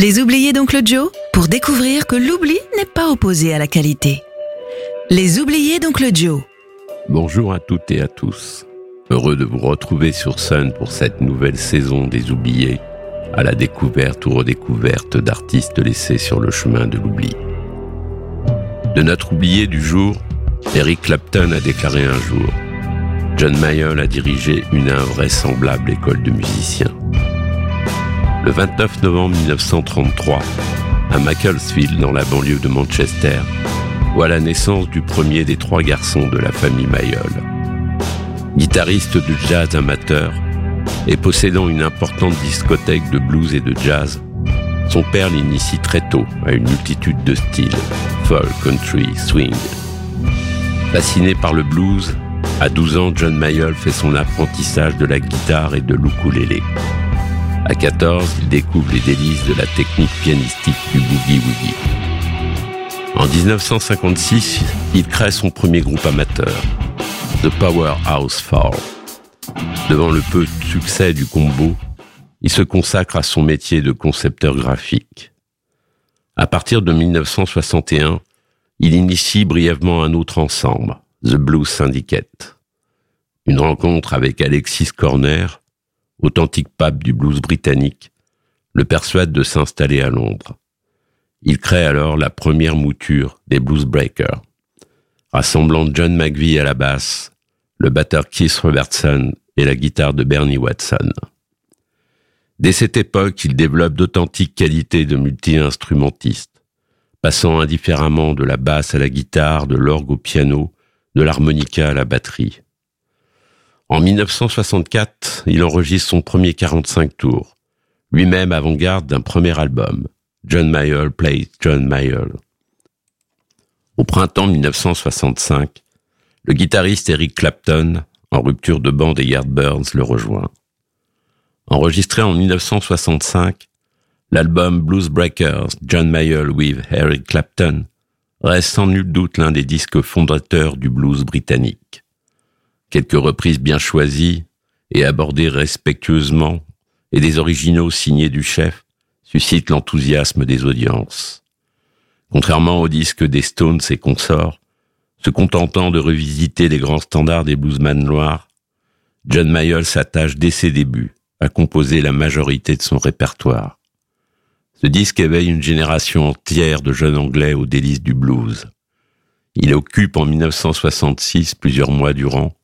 Les oubliés d'Oncle Joe pour découvrir que l'oubli n'est pas opposé à la qualité. Les oubliés d'Oncle Joe. Bonjour à toutes et à tous. Heureux de vous retrouver sur Sun pour cette nouvelle saison des oubliés, à la découverte ou redécouverte d'artistes laissés sur le chemin de l'oubli. De notre oublié du jour, Eric Clapton a déclaré un jour John Mayall a dirigé une invraisemblable école de musiciens. Le 29 novembre 1933, à Macclesfield, dans la banlieue de Manchester, voit la naissance du premier des trois garçons de la famille Mayall. Guitariste de jazz amateur et possédant une importante discothèque de blues et de jazz, son père l'initie très tôt à une multitude de styles, folk, country, swing. Fasciné par le blues, à 12 ans, John Mayall fait son apprentissage de la guitare et de l'ukulélé. À 14, il découvre les délices de la technique pianistique du boogie-woogie. En 1956, il crée son premier groupe amateur, The Powerhouse Four. Devant le peu de succès du combo, il se consacre à son métier de concepteur graphique. À partir de 1961, il initie brièvement un autre ensemble, The Blues Syndicate. Une rencontre avec Alexis Corner, authentique pape du blues britannique, le persuade de s'installer à Londres. Il crée alors la première mouture des Blues Breakers, rassemblant John McVie à la basse, le batteur Keith Robertson et la guitare de Bernie Watson. Dès cette époque, il développe d'authentiques qualités de multi-instrumentiste, passant indifféremment de la basse à la guitare, de l'orgue au piano, de l'harmonica à la batterie. En 1964, il enregistre son premier 45 tours, lui-même avant-garde d'un premier album, John Mayall Plays John Mayall. Au printemps 1965, le guitariste Eric Clapton, en rupture de bande des Yardbirds, le rejoint. Enregistré en 1965, l'album Blues Breakers John Mayall with Eric Clapton reste sans nul doute l'un des disques fondateurs du blues britannique. Quelques reprises bien choisies et abordées respectueusement et des originaux signés du chef suscitent l'enthousiasme des audiences. Contrairement aux disques des Stones et consorts, se contentant de revisiter les grands standards des bluesman noirs, John Mayall s'attache dès ses débuts à composer la majorité de son répertoire. Ce disque éveille une génération entière de jeunes Anglais aux délices du blues. Il occupe en 1966, plusieurs mois durant,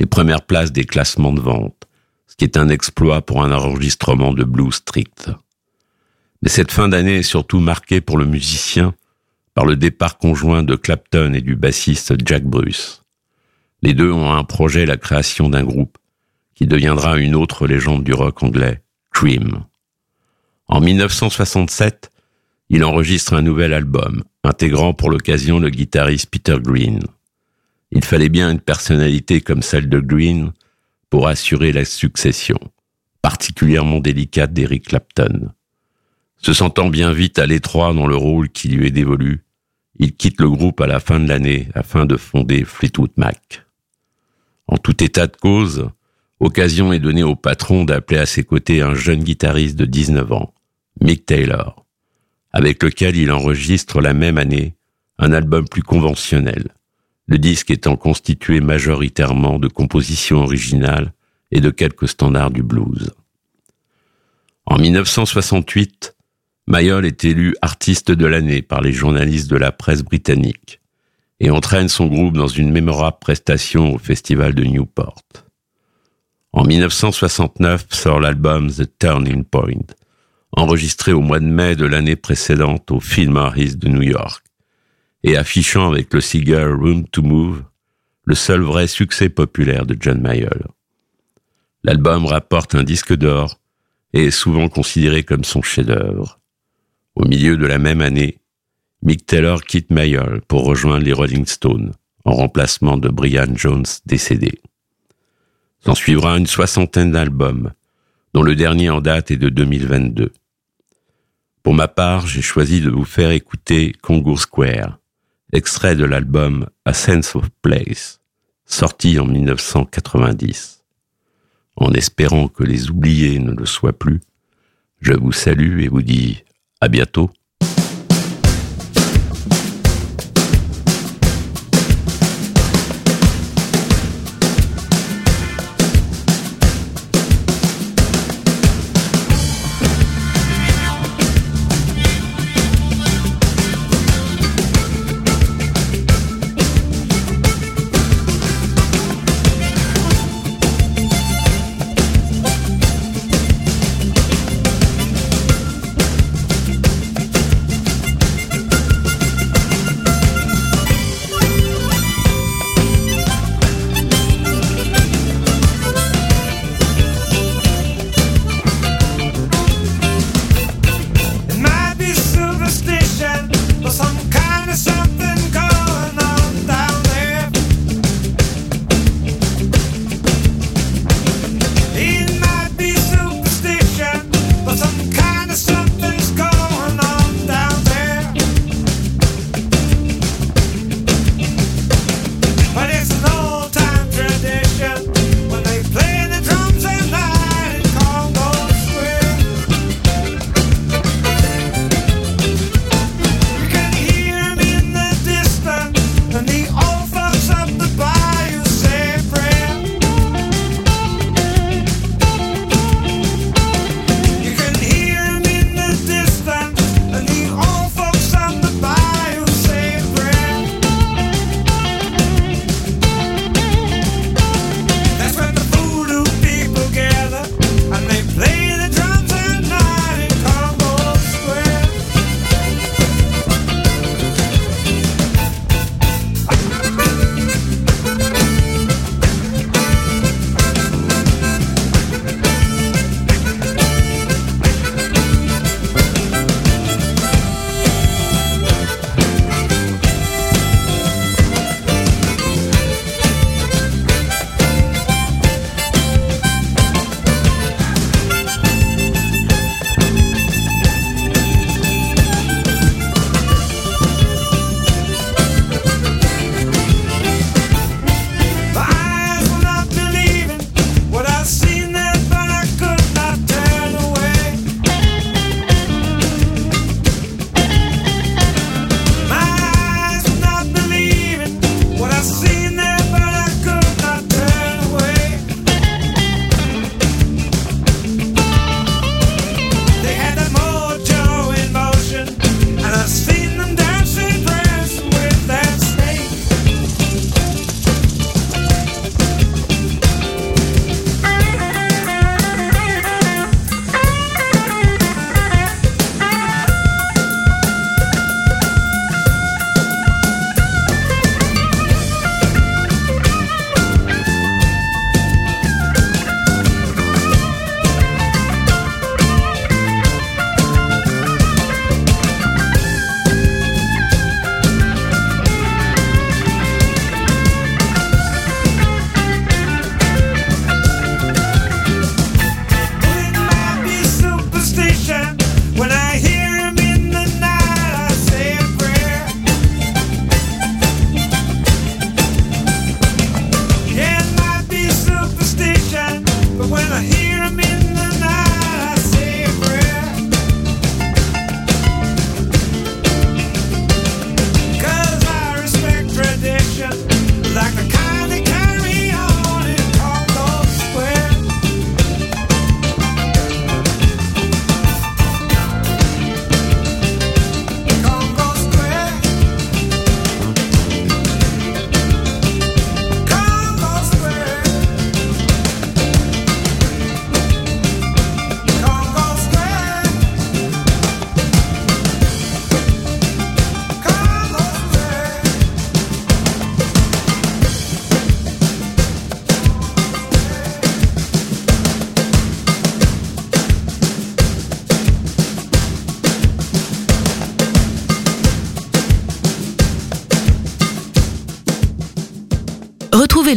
les premières places des classements de vente, ce qui est un exploit pour un enregistrement de blues strict. Mais cette fin d'année est surtout marquée pour le musicien par le départ conjoint de Clapton et du bassiste Jack Bruce. Les deux ont un projet, la création d'un groupe qui deviendra une autre légende du rock anglais, Cream. En 1967, il enregistre un nouvel album, intégrant pour l'occasion le guitariste Peter Green. Il fallait bien une personnalité comme celle de Green pour assurer la succession, particulièrement délicate d'Eric Clapton. Se sentant bien vite à l'étroit dans le rôle qui lui est dévolu, il quitte le groupe à la fin de l'année afin de fonder Fleetwood Mac. En tout état de cause, occasion est donnée au patron d'appeler à ses côtés un jeune guitariste de 19 ans, Mick Taylor, avec lequel il enregistre la même année un album plus conventionnel, le disque étant constitué majoritairement de compositions originales et de quelques standards du blues. En 1968, Mayol est élu artiste de l'année par les journalistes de la presse britannique et entraîne son groupe dans une mémorable prestation au festival de Newport. En 1969 sort l'album The Turning Point, enregistré au mois de mai de l'année précédente au Philharmonic de New York et affichant avec le single Room to Move le seul vrai succès populaire de John Mayall. L'album rapporte un disque d'or et est souvent considéré comme son chef-d'œuvre. Au milieu de la même année, Mick Taylor quitte Mayall pour rejoindre les Rolling Stones en remplacement de Brian Jones décédé. S'en suivra une soixantaine d'albums, dont le dernier en date est de 2022. Pour ma part, j'ai choisi de vous faire écouter Congo Square, extrait de l'album A Sense of Place, sorti en 1990. En espérant que les oubliés ne le soient plus, je vous salue et vous dis À bientôt.